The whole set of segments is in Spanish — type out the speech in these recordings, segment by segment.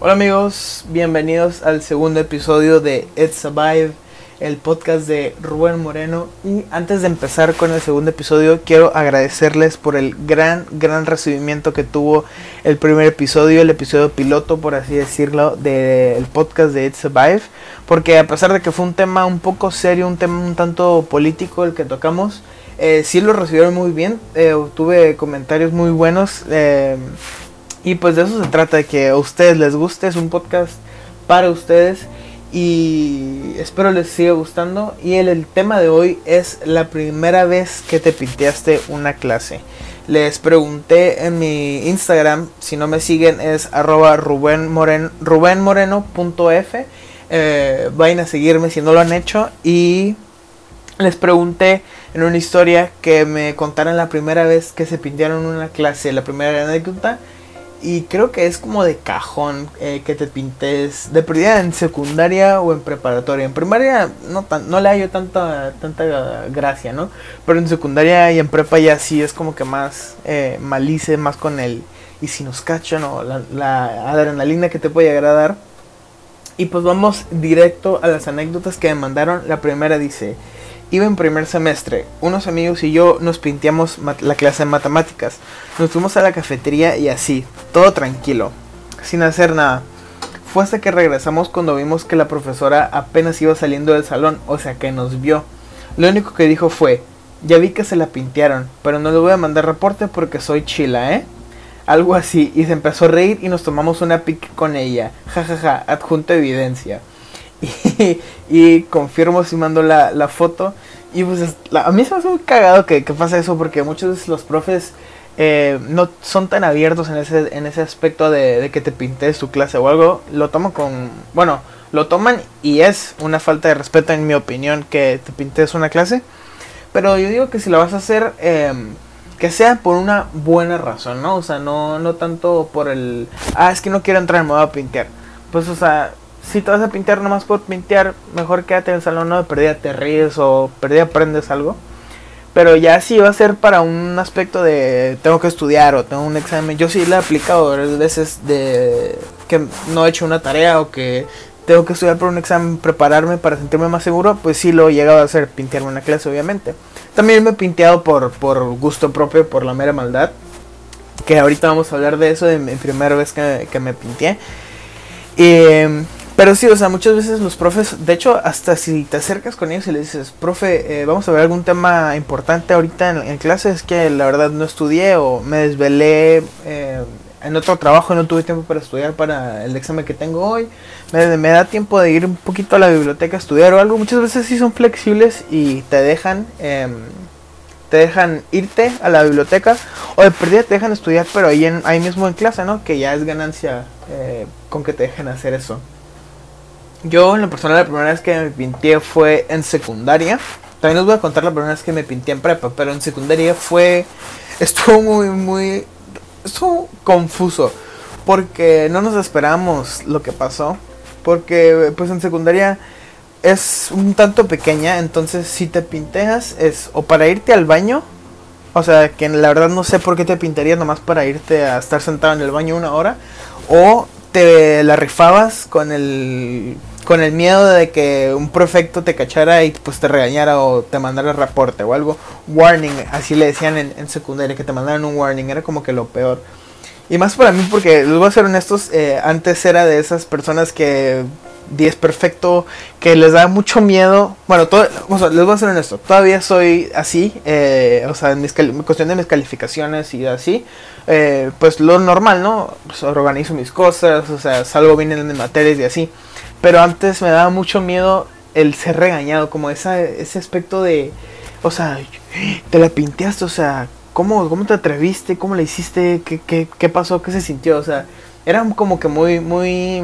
Hola amigos, bienvenidos al segundo episodio de It's Survive, el podcast de Rubén Moreno. Y antes de empezar con el segundo episodio, quiero agradecerles por el gran, gran recibimiento que tuvo el primer episodio, el episodio piloto, por así decirlo, del podcast de It's Survive. Porque a pesar de que fue un tema un poco serio, un tema un tanto político el que tocamos, eh, sí lo recibieron muy bien. Eh, tuve comentarios muy buenos. Eh, y pues de eso se trata, de que a ustedes les guste, es un podcast para ustedes y espero les siga gustando. Y el, tema de hoy es la primera vez que te pinteaste una clase. Les pregunté en mi Instagram, si no me siguen es arroba rubenmoreno.f. Eh, vayan a seguirme si no lo han hecho. Y les pregunté en una historia que me contaran la primera vez que se pintaron una clase, la primera anécdota. Y creo que es como de cajón eh, que te pintes de perdida en secundaria o en preparatoria. En primaria no, tan, no le hallo tanta, tanta gracia, ¿no? Pero en secundaria y en prepa ya sí es como que más eh, malice, más con el... Y si nos cachan o la, la adrenalina que te puede agradar. Y pues vamos directo a las anécdotas que me mandaron. La primera dice... Iba en primer semestre. Unos amigos y yo nos pinteamos la clase de matemáticas. Nos fuimos a la cafetería y así, todo tranquilo, sin hacer nada. Fue hasta que regresamos cuando vimos que la profesora apenas iba saliendo del salón, o sea que nos vio. Lo único que dijo fue, ya vi que se la pintearon, pero no le voy a mandar reporte porque soy chila, ¿eh? Algo así, y se empezó a reír y nos tomamos una pic con ella. Ja, ja, ja, adjunto evidencia. Y, confirmo si mando la, la foto. Y pues la, a mí se me hace muy cagado que, que pasa eso porque muchos de los profes eh, no son tan abiertos en ese, en ese aspecto de, que te pintes tu clase o algo. Lo toman con... Bueno, lo toman y es una falta de respeto en mi opinión que te pintes una clase. Pero yo digo que si lo vas a hacer... Eh, que sea por una buena razón, ¿no? O sea, no, no tanto por el... Ah, es que no quiero entrar, me voy a pintear. Pues, o sea, si te vas a pintar nomás por pintear, mejor quédate en el salón, no de perdida te ríes o perdida aprendes algo. Pero ya si va a ser para un aspecto de tengo que estudiar o tengo un examen, yo sí le he aplicado varias veces de que no he hecho una tarea o que tengo que estudiar por un examen, prepararme para sentirme más seguro, pues sí lo he llegado a hacer, pintearme una clase obviamente. También me he pinteado por, por gusto propio, por la mera maldad. Que ahorita vamos a hablar de eso, de mi primera vez que, que me pinté. Y, pero sí, o sea, muchas veces los profes, de hecho, hasta si te acercas con ellos y le dices, profe, eh, vamos a ver algún tema importante ahorita en, en, clase, es que la verdad no estudié o me desvelé eh, en otro trabajo y no tuve tiempo para estudiar para el examen que tengo hoy, me, me, da tiempo de ir un poquito a la biblioteca a estudiar o algo, muchas veces sí son flexibles y te dejan... Eh, te dejan irte a la biblioteca o de perdida te dejan estudiar pero ahí, en, ahí mismo en clase, ¿no? Que ya es ganancia eh, con que te dejen hacer eso. Yo en lo personal la primera vez que me pinté fue en secundaria. También les voy a contar la primera vez que me pinté en prepa, pero en secundaria fue... Estuvo muy, muy... Estuvo confuso. Porque no nos esperamos lo que pasó. Porque pues en secundaria es un tanto pequeña, entonces si te pinteas es o para irte al baño, o sea, que la verdad no sé por qué te pintarías nomás para irte a estar sentado en el baño una hora, o la rifabas con el con el miedo de que un prefecto te cachara y pues te regañara o te mandara reporte o algo. Warning, así le decían en, en secundaria, que te mandaran un warning, era como que lo peor. Y más para mí porque, les voy a ser honestos, eh, antes era de esas personas que 10 perfecto, que les da mucho miedo. Bueno, todo, o sea, les voy a ser honesto, todavía soy así, eh, o sea, en mis cuestión de mis calificaciones y así, eh, pues lo normal, ¿no? Pues organizo mis cosas, o sea, salgo bien en mis materias y así. Pero antes me daba mucho miedo el ser regañado, como ese aspecto de, o sea, te la pinteaste, o sea, ¿cómo, cómo te atreviste? ¿Cómo la hiciste? ¿Qué, qué, qué pasó? ¿Qué se sintió? O sea, era como que muy, muy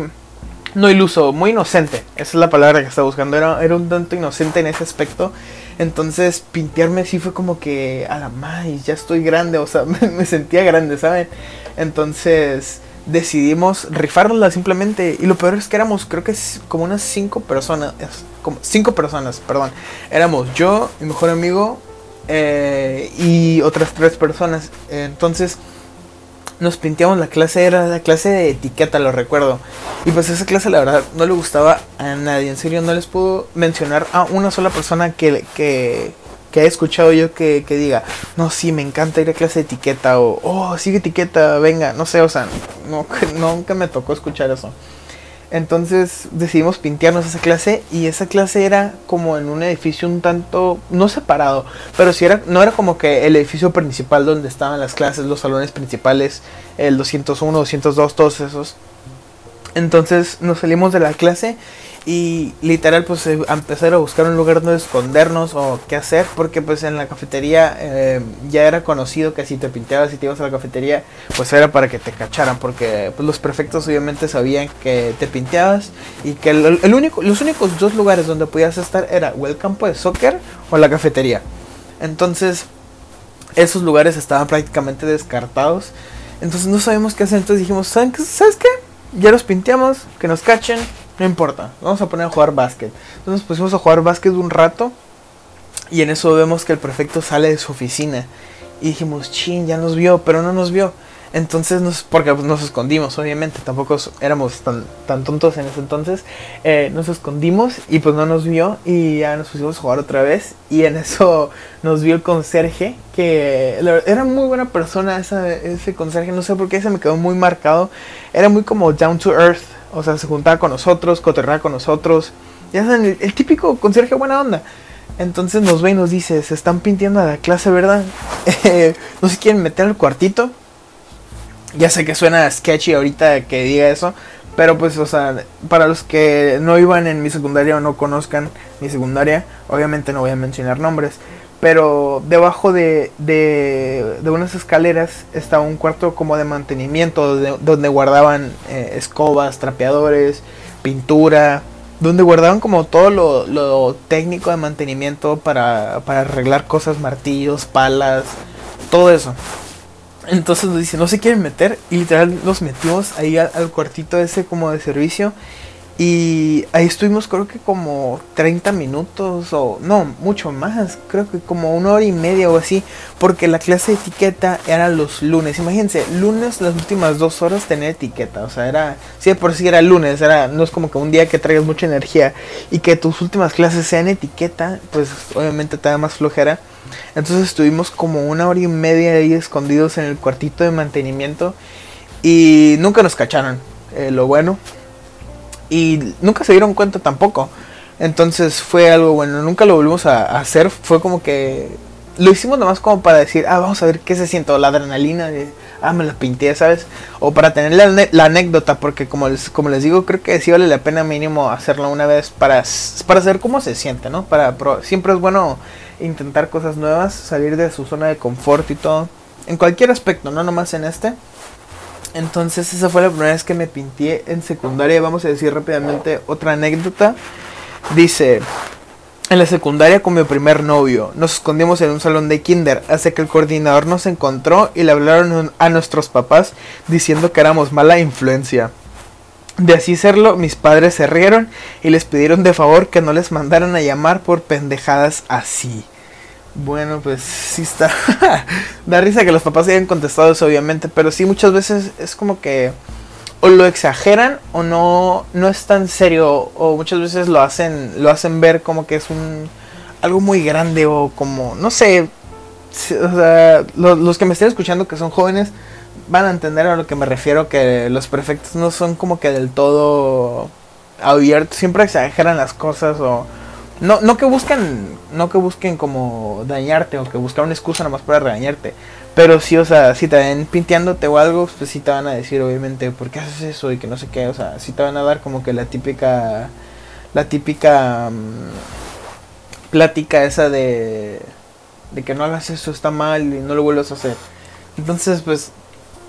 no iluso, muy inocente. Esa es la palabra que estaba buscando. Era, era un tanto inocente en ese aspecto. Entonces, pintearme sí fue como que, a la ya estoy grande. O sea, me, sentía grande, ¿saben? Entonces, decidimos rifarla simplemente. Y lo peor es que éramos, creo que como unas cinco personas. Como cinco personas, perdón. Éramos yo, mi mejor amigo eh, y otras tres personas. Entonces, nos pinteamos la clase, era la clase de etiqueta, lo recuerdo. Y pues esa clase la verdad no le gustaba a nadie, en serio no les puedo mencionar a una sola persona que, que, que he escuchado yo que, que, diga, no, sí, me encanta ir a clase de etiqueta o, oh, sigue etiqueta, venga, no sé, o sea, no, nunca me tocó escuchar eso. Entonces decidimos pintearnos esa clase y esa clase era como en un edificio un tanto, no separado, pero sí era, no era como que el edificio principal donde estaban las clases, los salones principales, el 201, 202, todos esos. Entonces nos salimos de la clase y literal pues eh, empezar a buscar un lugar donde escondernos o qué hacer porque pues en la cafetería eh, ya era conocido que si te pintabas y te ibas a la cafetería pues era para que te cacharan porque pues los prefectos obviamente sabían que te pinteabas y que el, único, los únicos dos lugares donde podías estar era o el campo de soccer o la cafetería. Entonces esos lugares estaban prácticamente descartados. Entonces no sabemos qué hacer. Entonces dijimos ¿sabes qué? ya los pinteamos que nos cachen no importa, vamos a poner a jugar básquet. Entonces nos pusimos a jugar básquet un rato y en eso vemos que el prefecto sale de su oficina. Y dijimos, chin, ya nos vio, pero no nos vio. Entonces, nos, porque nos escondimos, obviamente, tampoco éramos tan, tan tontos en ese entonces. Eh, nos escondimos y pues no nos vio y ya nos pusimos a jugar otra vez. Y en eso nos vio el conserje, que era muy buena persona ese conserje, no sé por qué se me quedó muy marcado. Era muy como down to earth, o sea, se juntaba con nosotros, coterraba con nosotros. Ya saben, el, típico conserje buena onda. Entonces nos ve y nos dice, se están pintiendo a la clase, ¿verdad? no se quieren meter al cuartito. Ya sé que suena sketchy ahorita que diga eso. Pero pues, o sea, para los que no iban en mi secundaria o no conozcan mi secundaria, obviamente no voy a mencionar nombres. Pero debajo de, de, unas escaleras estaba un cuarto como de mantenimiento donde, guardaban eh, escobas, trapeadores, pintura, donde guardaban como todo lo, técnico de mantenimiento para, para, arreglar cosas, martillos, palas, todo eso. Entonces nos dice, no se quieren meter y literal nos metimos ahí al cuartito ese como de servicio y ahí estuvimos creo que como 30 minutos o no, mucho más, creo que como una hora y media o así, porque la clase de etiqueta era los lunes. Imagínense, lunes las últimas dos horas tener etiqueta, o sea, era, sí, por sí era lunes, era, no es como que un día que traigas mucha energía y que tus últimas clases sean etiqueta, pues obviamente te da más flojera. Entonces estuvimos como una hora y media ahí escondidos en el cuartito de mantenimiento y nunca nos cacharon, eh, lo bueno y nunca se dieron cuenta tampoco. Entonces fue algo bueno, nunca lo volvimos a, hacer, fue como que lo hicimos nomás como para decir, ah, vamos a ver qué se siente, la adrenalina ah, me la pinté, ¿sabes? O para tener la, anécdota, porque como les, como les digo, creo que sí vale la pena mínimo hacerlo una vez para, para saber cómo se siente, ¿no? Para, siempre es bueno intentar cosas nuevas, salir de su zona de confort y todo, en cualquier aspecto, no nomás en este. Entonces esa fue la primera vez que me pinté en secundaria. Vamos a decir rápidamente otra anécdota. Dice, en la secundaria con mi primer novio, nos escondimos en un salón de kinder hasta que el coordinador nos encontró y le hablaron a nuestros papás diciendo que éramos mala influencia. De así serlo, mis padres se rieron y les pidieron de favor que no les mandaran a llamar por pendejadas así. Bueno, pues sí está. da risa que los papás hayan contestado eso, obviamente, pero sí muchas veces es como que o lo exageran o no no es tan serio o muchas veces lo hacen lo hacen ver como que es un algo muy grande o como no sé, o sea, los que me estén escuchando que son jóvenes van a entender a lo que me refiero que los prefectos no son como que del todo abiertos, siempre exageran las cosas o no, no que busquen, no que busquen como dañarte o que buscar una excusa nomás para regañarte. Pero sí, o sea, si te ven pinteándote o algo, pues sí te van a decir, obviamente, ¿por qué haces eso? Y que no sé qué, o sea, sí te van a dar como que la típica, la típica mm, plática esa de, de que no hagas eso, está mal y no lo vuelvas a hacer. Entonces, pues,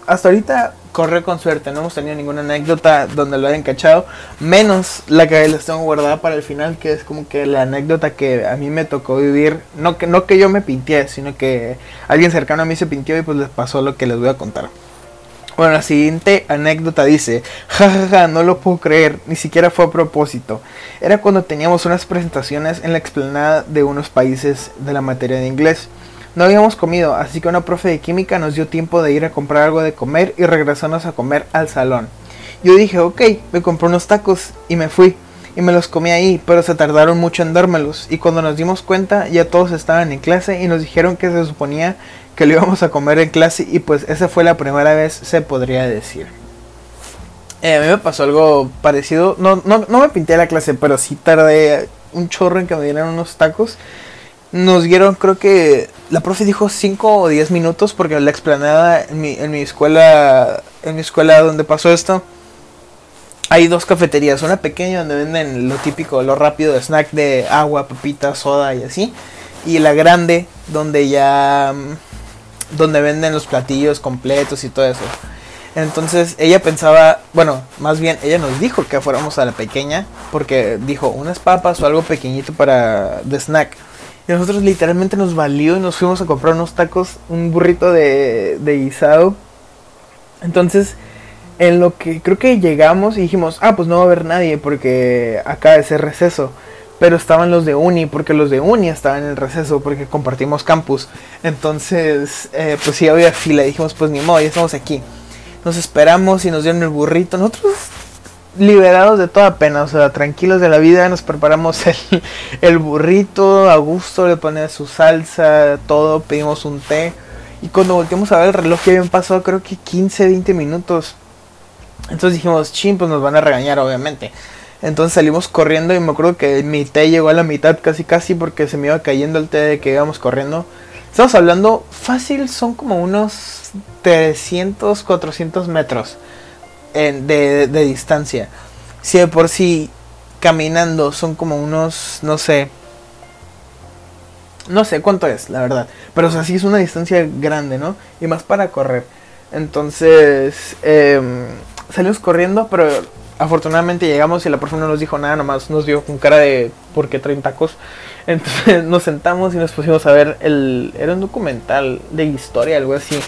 hasta ahorita corre con suerte, no hemos tenido ninguna anécdota donde lo hayan cachado, menos la que les tengo guardada para el final, que es como que la anécdota que a mí me tocó vivir, no que, no que yo me pinté, sino que alguien cercano a mí se pintió y pues les pasó lo que les voy a contar. Bueno, la siguiente anécdota dice, jajaja, ja, ja, no lo puedo creer, ni siquiera fue a propósito. Era cuando teníamos unas presentaciones en la explanada de unos países de la materia de inglés. No habíamos comido, así que una profe de química nos dio tiempo de ir a comprar algo de comer y regresarnos a comer al salón. Yo dije, ok, me compré unos tacos y me fui. Y me los comí ahí, pero se tardaron mucho en dármelos. Y cuando nos dimos cuenta, ya todos estaban en clase y nos dijeron que se suponía que lo íbamos a comer en clase. Y pues esa fue la primera vez, se podría decir. Eh, a mí me pasó algo parecido. No, no, no me pinté la clase, pero sí tardé un chorro en que me dieran unos tacos. Nos dieron, creo que la profe dijo 5 o 10 minutos porque la explanada en mi, en mi escuela, en mi escuela donde pasó esto, hay dos cafeterías. Una pequeña donde venden lo típico, lo rápido snack de agua, papitas, soda y así. Y la grande donde ya, mm, donde venden los platillos completos y todo eso. Entonces ella pensaba, bueno, más bien ella nos dijo que fuéramos a la pequeña porque dijo unas papas o algo pequeñito para de snack. Y nosotros literalmente nos valió y nos fuimos a comprar unos tacos, un burrito de, de guisado. Entonces, en lo que creo que llegamos y dijimos, ah, pues no va a haber nadie porque acá es el receso. Pero estaban los de uni, porque los de uni estaban en el receso, porque compartimos campus. Entonces, eh, pues sí había fila. Y dijimos, pues ni modo, ya estamos aquí. Nos esperamos y nos dieron el burrito. Nosotros liberados de toda pena, o sea, tranquilos de la vida, nos preparamos el, burrito, a gusto, le ponía su salsa, todo, pedimos un té. Y cuando volteamos a ver el reloj ya habían pasado creo que 15, 20 minutos. Entonces dijimos, ching, pues nos van a regañar obviamente. Entonces salimos corriendo y me acuerdo que mi té llegó a la mitad casi casi porque se me iba cayendo el té de que íbamos corriendo. Estamos hablando, fácil, son como unos 300, 400 metros de, distancia. Si de por sí caminando son como unos, no sé, no sé cuánto es, la verdad. Pero o sí es una distancia grande, ¿no? Y más para correr. Entonces, em, salimos corriendo, pero afortunadamente llegamos y la persona no nos dijo nada, nomás nos dio con cara de ¿por qué traen? Entonces nos sentamos y nos pusimos a ver el... Era un documental de historia, algo así.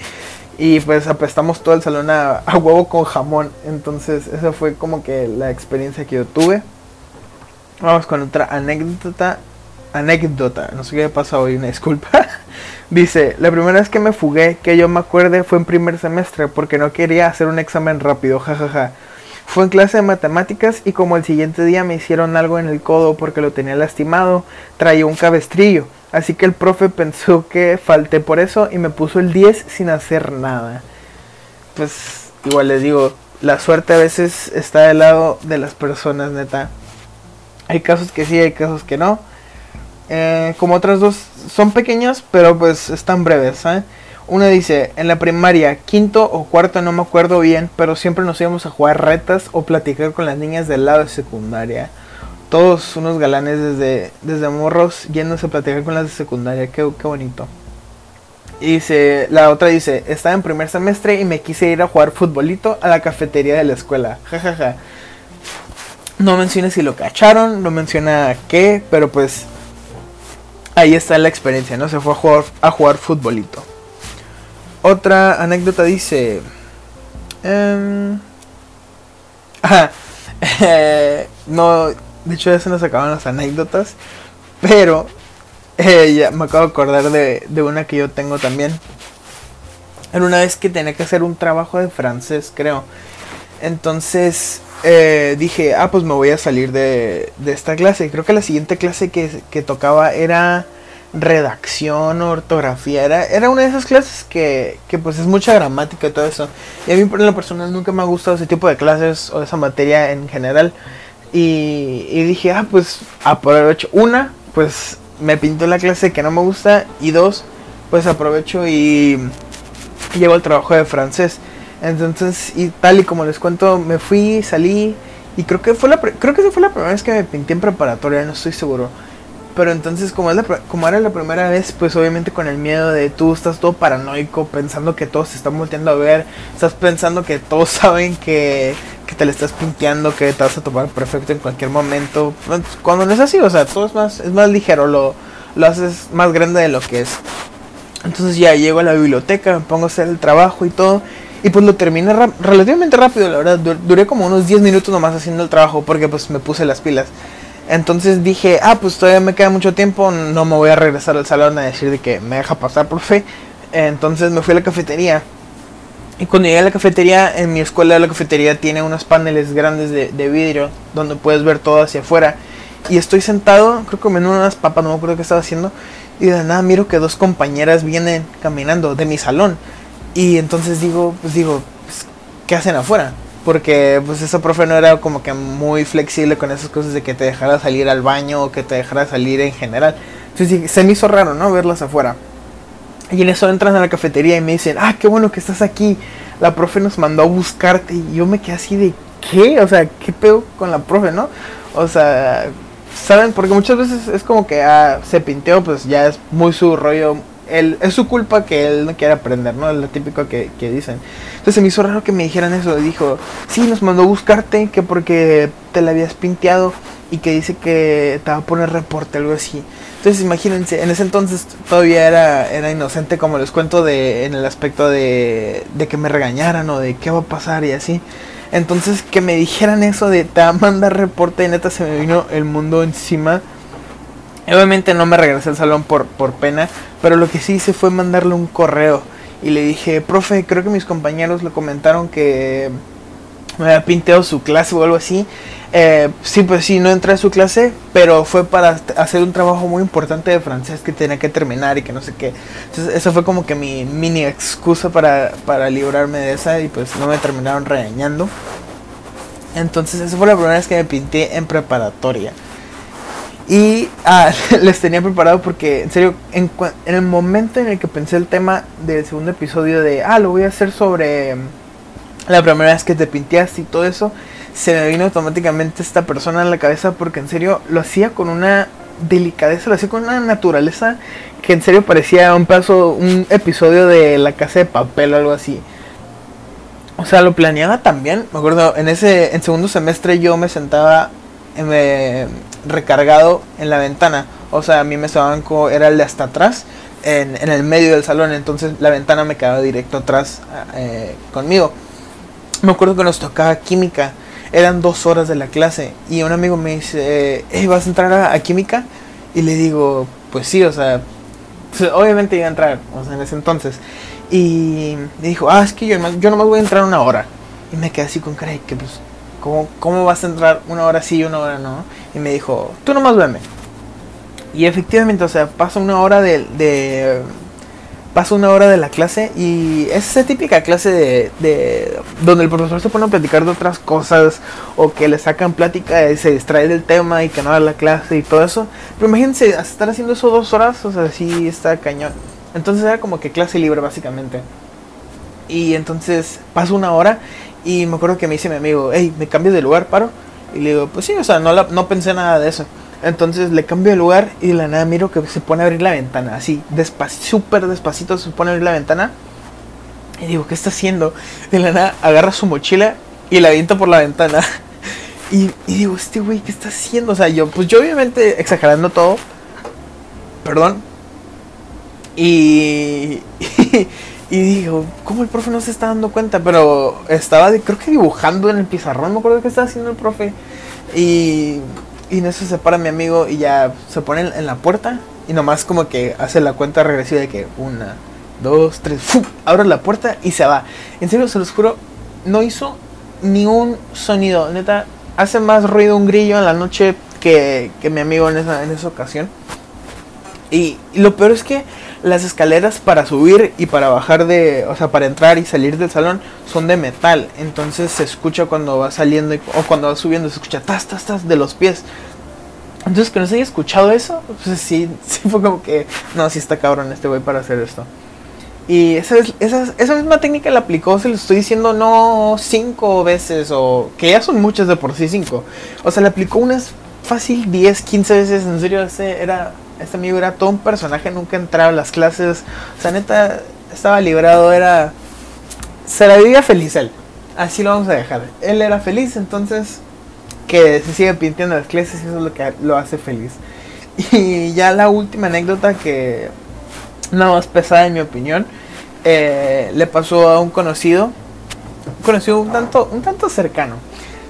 Y pues apestamos todo el salón a, huevo con jamón. Entonces esa fue como que la experiencia que yo tuve. Vamos con otra anécdota. Anécdota. No sé qué pasa hoy, una disculpa. Dice, la primera vez que me fugué, que yo me acuerde, fue en primer semestre porque no quería hacer un examen rápido, jajaja. Fue en clase de matemáticas y como el siguiente día me hicieron algo en el codo porque lo tenía lastimado, traía un cabestrillo. Así que el profe pensó que falté por eso y me puso el 10 sin hacer nada. Pues igual les digo, la suerte a veces está del lado de las personas, neta. Hay casos que sí, hay casos que no. Eh, como otras dos son pequeñas, pero pues están breves. Una dice, en la primaria, quinto o cuarto, no me acuerdo bien, pero siempre nos íbamos a jugar retas o platicar con las niñas del lado de secundaria. Todos unos galanes desde, desde morros yéndose a platicar con las de secundaria, qué, qué bonito. Y dice, la otra dice, estaba en primer semestre y me quise ir a jugar futbolito a la cafetería de la escuela. Jajaja. No menciona si lo cacharon, no menciona qué, pero pues ahí está la experiencia, ¿no? Se fue a jugar, a jugar futbolito. Otra anécdota dice... Em, no, de hecho ya se nos acaban las anécdotas. Pero eh, ya me acabo de acordar de, de, una que yo tengo también. Era una vez que tenía que hacer un trabajo de francés, creo. Entonces eh, dije, ah, pues me voy a salir de, de esta clase. Creo que la siguiente clase que, que tocaba era redacción, ortografía. Era, era una de esas clases que, que pues es mucha gramática y todo eso. Y a mí por lo personal nunca me ha gustado ese tipo de clases o esa materia en general. Y, dije, ah, pues aprovecho. Una, pues me pintó la clase que no me gusta. Y dos, pues aprovecho y, y llevo el trabajo de francés. Entonces, y tal y como les cuento, me fui, salí. Y creo que fue la creo que esa fue la primera vez que me pinté en preparatoria, no estoy seguro. Pero entonces, como, es como era la primera vez, pues obviamente con el miedo de tú estás todo paranoico, pensando que todos se están volteando a ver, estás pensando que todos saben que te le estás pinteando, que te vas a tomar perfecto en cualquier momento. Pues, cuando no es así, o sea, todo es más, es más ligero, lo, lo haces más grande de lo que es. Entonces ya llego a la biblioteca, me pongo a hacer el trabajo y todo. Y pues lo terminé relativamente rápido, la verdad. duré como unos 10 minutos nomás haciendo el trabajo porque pues me puse las pilas. Entonces dije, ah, pues todavía me queda mucho tiempo, no me voy a regresar al salón a decir de que me deja pasar, profe. Entonces me fui a la cafetería. Y cuando llegué a la cafetería, en mi escuela la cafetería tiene unos paneles grandes de, de vidrio donde puedes ver todo hacia afuera. Y estoy sentado, creo que comiendo unas papas, no me acuerdo qué estaba haciendo. Y de nada miro que dos compañeras vienen caminando de mi salón. Y entonces digo, pues digo, pues, ¿qué hacen afuera? Porque pues esa profe no era como que muy flexible con esas cosas de que te dejara salir al baño o que te dejara salir en general. Entonces se me hizo raro, ¿no? Verlas afuera. Y en eso entran a la cafetería y me dicen, ah, qué bueno que estás aquí. La profe nos mandó a buscarte. Y yo me quedé así de, ¿qué? O sea, ¿qué pedo con la profe, no? O sea, ¿saben? Porque muchas veces es como que ah, se pinteó, pues ya es muy su rollo. Él, es su culpa que él no quiere aprender, ¿no? Es lo típico que, que dicen. Entonces se me hizo raro que me dijeran eso. Dijo, sí, nos mandó a buscarte, que porque te la habías pinteado y que dice que te va a poner reporte, algo así. Entonces imagínense, en ese entonces todavía era, era inocente, como les cuento, de, en el aspecto de, de que me regañaran o de qué va a pasar y así. Entonces que me dijeran eso de te va a mandar reporte, y neta se me vino el mundo encima. Obviamente no me regresé al salón por, por pena, pero lo que sí hice fue mandarle un correo. Y le dije, profe, creo que mis compañeros le comentaron que me había pintado su clase o algo así. Eh, sí, pues sí, no entré a su clase, pero fue para hacer un trabajo muy importante de francés que tenía que terminar y que no sé qué. Entonces, eso fue como que mi mini excusa para, para librarme de esa y pues no me terminaron regañando. Entonces, esa fue la primera vez que me pinté en preparatoria. Y ah, les tenía preparado porque, en serio, en, en el momento en el que pensé el tema del segundo episodio de, ah, lo voy a hacer sobre la primera vez que te pinteaste y todo eso, se me vino automáticamente esta persona en la cabeza porque en serio lo hacía con una delicadeza, lo hacía con una naturaleza que en serio parecía un paso, un episodio de La Casa de Papel o algo así. O sea, lo planeaba también. Me acuerdo, en ese en segundo semestre yo me sentaba eh, recargado en la ventana. O sea, a mí me banco era el de hasta atrás, en, en, el medio del salón. Entonces la ventana me quedaba directo atrás eh, conmigo. Me acuerdo que nos tocaba química. Eran dos horas de la clase. Y un amigo me dice, eh, ¿vas a entrar a, química? Y le digo, pues sí, o sea, pues, obviamente iba a entrar, o sea, en ese entonces. Y me dijo, ah, es que yo, yo nomás voy a entrar una hora. Y me quedé así con cara que, pues, ¿cómo, ¿cómo vas a entrar una hora sí y una hora no? Y me dijo, tú nomás veme. Y efectivamente, o sea, pasa una hora de, de paso una hora de la clase y es esa típica clase de, donde el profesor se pone a platicar de otras cosas o que le sacan plática y se distrae del tema y que no da la clase y todo eso. Pero imagínense estar haciendo eso dos horas, o sea, sí está cañón. Entonces era como que clase libre básicamente. Y entonces paso una hora y me acuerdo que me dice mi amigo, hey, ¿me cambio de lugar, paro? Y le digo, pues sí, o sea, no, no pensé nada de eso. Entonces le cambio de lugar y de la nada miro que se pone a abrir la ventana. Así, súper despacito se pone a abrir la ventana. Y digo, ¿qué está haciendo? De la nada agarra su mochila y la avienta por la ventana. Y, digo, este güey, ¿qué está haciendo? O sea, yo, pues yo obviamente exagerando todo. Perdón. Y, y, digo, ¿cómo el profe no se está dando cuenta? Pero estaba, creo que dibujando en el pizarrón, me acuerdo que estaba haciendo el profe. Y y en eso se para mi amigo y ya se pone en la puerta y nomás como que hace la cuenta regresiva de que una, dos, tres, ¡fu! abre la puerta y se va. En serio, se los juro, no hizo ni un sonido. Neta, hace más ruido un grillo en la noche que, que mi amigo en esa, en esa ocasión. Y, lo peor es que las escaleras para subir y para bajar de, o sea, para entrar y salir del salón son de metal. Entonces se escucha cuando va saliendo o cuando va subiendo, se escucha tas, tas, tas de los pies. Entonces que no se haya escuchado eso, pues sí, sí fue como que, no, sí está cabrón este güey para hacer esto. Y esa, esa, esa misma técnica la aplicó, se lo estoy diciendo, no cinco veces, o que ya son muchas de por sí cinco. O sea, le aplicó unas fácil 10, 15 veces, en serio, ese era este amigo era todo un personaje, nunca entraba a las clases. O sea, neta, estaba librado, era. Se la vivía feliz él. Así lo vamos a dejar. Él era feliz, entonces. Que se sigue pintiendo las clases y eso es lo que lo hace feliz. Y ya la última anécdota que. Nada más pesada en mi opinión. Eh, le pasó a un conocido. Un conocido un tanto, un tanto cercano.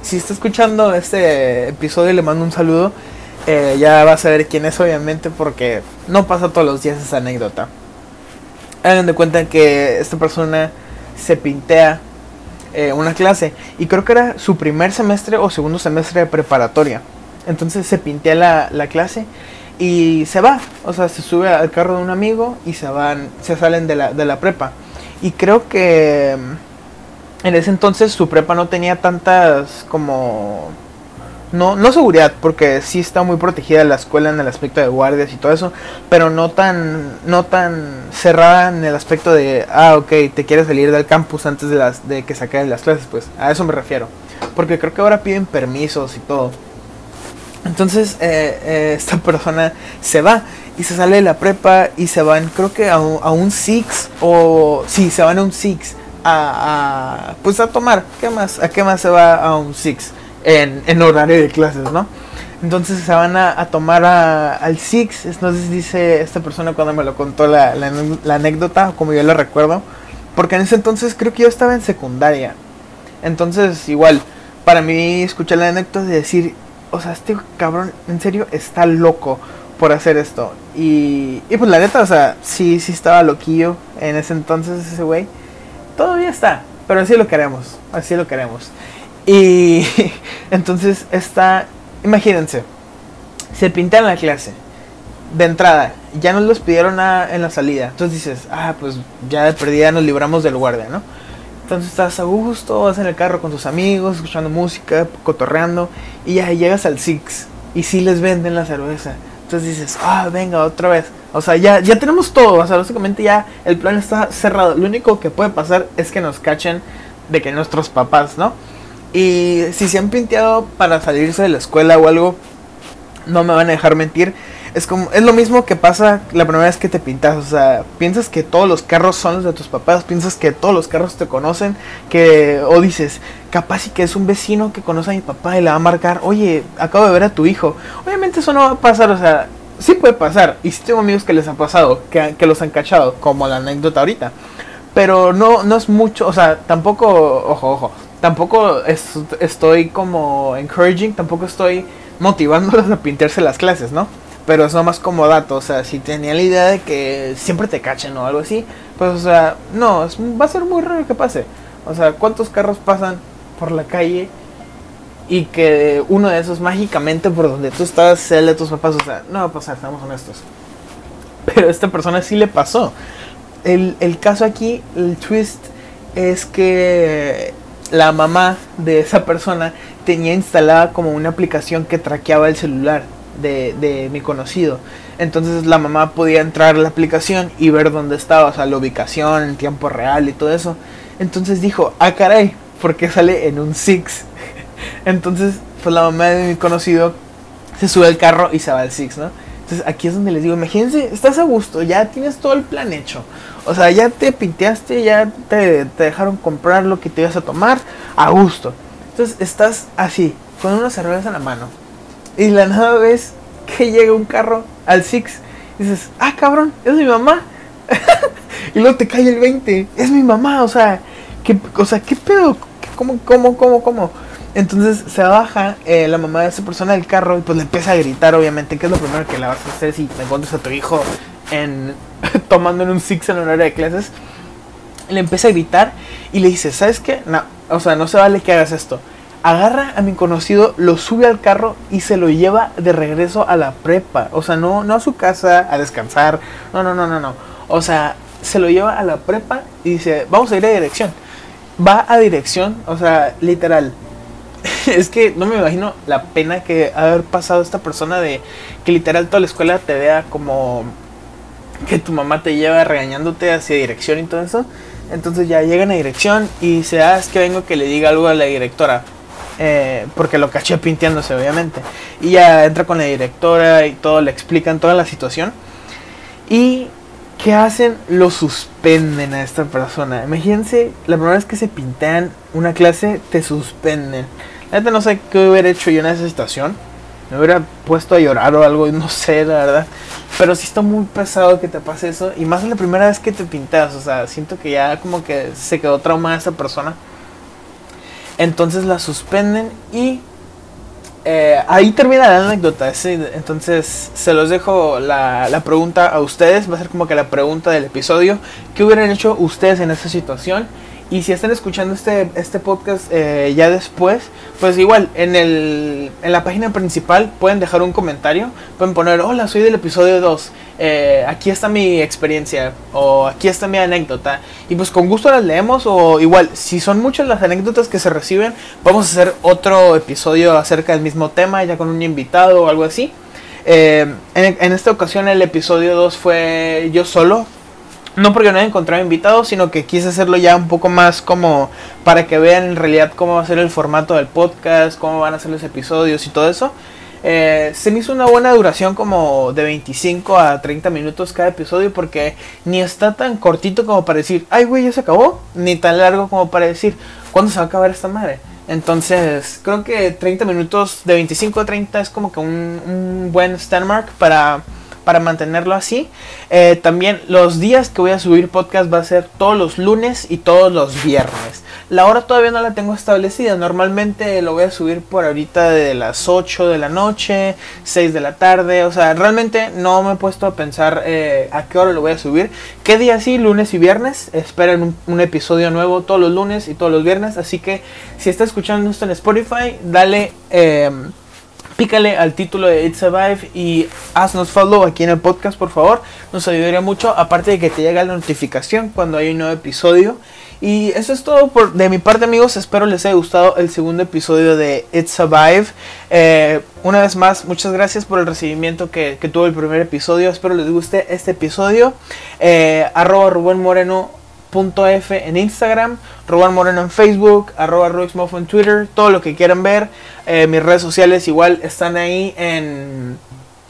Si está escuchando este episodio, le mando un saludo. Eh, ya vas a ver quién es, obviamente, porque no pasa todos los días esa anécdota. Hagan de cuenta que esta persona se pintea eh, una clase y creo que era su primer semestre o segundo semestre de preparatoria. Entonces se pintea la, la clase y se va, o sea, se sube al carro de un amigo y se van, se salen de la, de la prepa. Y creo que mm, en ese entonces su prepa no tenía tantas como no, no seguridad, porque sí está muy protegida la escuela en el aspecto de guardias y todo eso, pero no tan, no tan cerrada en el aspecto de, ah, ok, te quieres salir del campus antes de, las, de que se las clases, pues a eso me refiero. Porque creo que ahora piden permisos y todo. Entonces eh, eh, esta persona se va y se sale de la prepa y se van, creo que a un, a un Six o sí, se van a un Six a, a, pues a tomar. ¿Qué más? ¿A qué más se va a un Six? En, horario de clases, ¿no? Entonces se van a, tomar al Six. Entonces dice esta persona cuando me lo contó la, la, anécdota, como yo lo recuerdo. Porque en ese entonces creo que yo estaba en secundaria. Entonces, igual, para mí escuchar la anécdota de decir, o sea, este cabrón, en serio, está loco por hacer esto. Y, y pues la neta, o sea, sí, sí estaba loquillo en ese entonces ese güey. Todavía está, pero así lo queremos, así lo queremos. Y entonces está, imagínense, se pintan la clase de entrada, ya nos los pidieron en la salida. Entonces dices, ah, pues ya de perdida nos libramos del guardia, ¿no? Entonces estás a gusto, vas en el carro con tus amigos, escuchando música, cotorreando, y ya llegas al Six y sí les venden la cerveza. Entonces dices, ah, venga, otra vez. O sea, ya, ya tenemos todo, o sea, básicamente ya el plan está cerrado. Lo único que puede pasar es que nos cachen de que nuestros papás, ¿no? Y si se han pinteado para salirse de la escuela o algo, no me van a dejar mentir. Es como es lo mismo que pasa la primera vez que te pintas, o sea, piensas que todos los carros son los de tus papás, piensas que todos los carros te conocen, que o dices, capaz y que es un vecino que conoce a mi papá y le va a marcar, "Oye, acabo de ver a tu hijo." Obviamente eso no va a pasar, o sea, sí puede pasar, y sí tengo amigos que les ha pasado, que, que los han cachado, como la anécdota ahorita. Pero no no es mucho, o sea, tampoco, ojo, ojo, tampoco estoy como encouraging, tampoco estoy motivándolos a pintarse las clases, ¿no? Pero es nomás como dato, o sea, si tenía la idea de que siempre te cachen o algo así, pues, o sea, no, va a ser muy raro que pase. O sea, ¿cuántos carros pasan por la calle y que uno de esos mágicamente por donde tú estás sea el de tus papás? O sea, no va a pasar, estamos honestos. Pero a esta persona sí le pasó. El, el caso aquí, el twist, es que la mamá de esa persona tenía instalada como una aplicación que traqueaba el celular de, mi conocido. Entonces la mamá podía entrar a la aplicación y ver dónde estaba, o sea, la ubicación en tiempo real y todo eso. Entonces dijo, ah, caray, ¿por qué sale en un Six? Entonces, pues la mamá de mi conocido se sube al carro y se va al Six, ¿no? Entonces aquí es donde les digo, imagínense, estás a gusto, ya tienes todo el plan hecho. O sea, ya te pinteaste, ya te, dejaron comprar lo que te ibas a tomar a gusto. Entonces estás así, con una cerveza en la mano. Y la nada ves que llega un carro al Six. Y dices, ah, cabrón, es mi mamá. y luego te cae el 20, es mi mamá. O sea, ¿qué, o sea, ¿qué pedo? ¿Cómo, cómo, cómo, cómo? Entonces se baja eh, la mamá de esa persona del carro y pues le empieza a gritar, obviamente, que es lo primero que le vas a hacer si te encuentras a tu hijo en, tomando en un six en horario de clases. Le empieza a gritar y le dice, ¿sabes qué? No, o sea, no se vale que hagas esto. Agarra a mi conocido, lo sube al carro y se lo lleva de regreso a la prepa. O sea, no, no a su casa a descansar. No, no, no, no, no. O sea, se lo lleva a la prepa y dice, vamos a ir a dirección. Va a dirección, o sea, literal. es que no me imagino la pena que haber pasado esta persona de que literal toda la escuela te vea como que tu mamá te lleva regañándote hacia dirección y todo eso. Entonces ya llegan a dirección y dice, ah, es que vengo que le diga algo a la directora. Eh, porque lo caché pinteándose, obviamente. Y ya entra con la directora y todo, le explican toda la situación. Y ¿qué hacen? Lo suspenden a esta persona. Imagínense, la primera vez que se pintean una clase, te suspenden. La no sé qué hubiera hecho yo en esa situación. Me hubiera puesto a llorar o algo, no sé, la verdad. Pero sí está muy pesado que te pase eso. Y más la primera vez que te pintas. O sea, siento que ya como que se quedó traumada esa persona. Entonces la suspenden y eh, ahí termina la anécdota, ¿sí? entonces se los dejo la, la, pregunta a ustedes, va a ser como que la pregunta del episodio, ¿qué hubieran hecho ustedes en esta situación? Y si están escuchando este, este podcast eh, ya después, pues igual, en, el, en la página principal pueden dejar un comentario, pueden poner, hola, soy del episodio 2, eh, aquí está mi experiencia o aquí está mi anécdota. Y pues con gusto las leemos o igual, si son muchas las anécdotas que se reciben, vamos a hacer otro episodio acerca del mismo tema, ya con un invitado o algo así. Eh, en, en esta ocasión el episodio 2 fue yo solo, no porque no haya encontrado invitados, sino que quise hacerlo ya un poco más como para que vean en realidad cómo va a ser el formato del podcast, cómo van a ser los episodios y todo eso. Eh, se me hizo una buena duración como de 25 a 30 minutos cada episodio porque ni está tan cortito como para decir, ay güey, ya se acabó, ni tan largo como para decir, ¿cuándo se va a acabar esta madre? Entonces, creo que 30 minutos de 25 a 30 es como que un, un buen standmark para para mantenerlo así. Eh, también los días que voy a subir podcast va a ser todos los lunes y todos los viernes. La hora todavía no la tengo establecida. Normalmente lo voy a subir por ahorita de las 8 de la noche, 6 de la tarde. O sea, realmente no me he puesto a pensar eh, a qué hora lo voy a subir. ¿Qué día sí? Lunes y viernes. Esperen un, episodio nuevo todos los lunes y todos los viernes. Así que si está escuchando esto en Spotify, dale... Eh, pícale al título de It's Survive y haznos follow aquí en el podcast, por favor. Nos ayudaría mucho, aparte de que te llegue la notificación cuando hay un nuevo episodio. Y eso es todo por, de mi parte, amigos. Espero les haya gustado el segundo episodio de It's Survive. Eh, una vez más, muchas gracias por el recibimiento que, tuvo el primer episodio. Espero les guste este episodio. Eh, arroba Rubén Moreno F en Instagram, Rubén Moreno en Facebook, arroba en Twitter, todo lo que quieran ver. Eh, mis redes sociales igual están ahí en,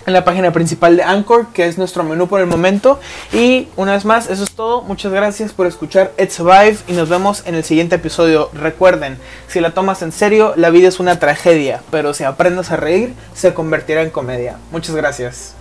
en la página principal de Anchor, que es nuestro menú por el momento. Y una vez más, eso es todo. Muchas gracias por escuchar It Survive y nos vemos en el siguiente episodio. Recuerden, si la tomas en serio, la vida es una tragedia, pero si aprendes a reír, se convertirá en comedia. Muchas gracias.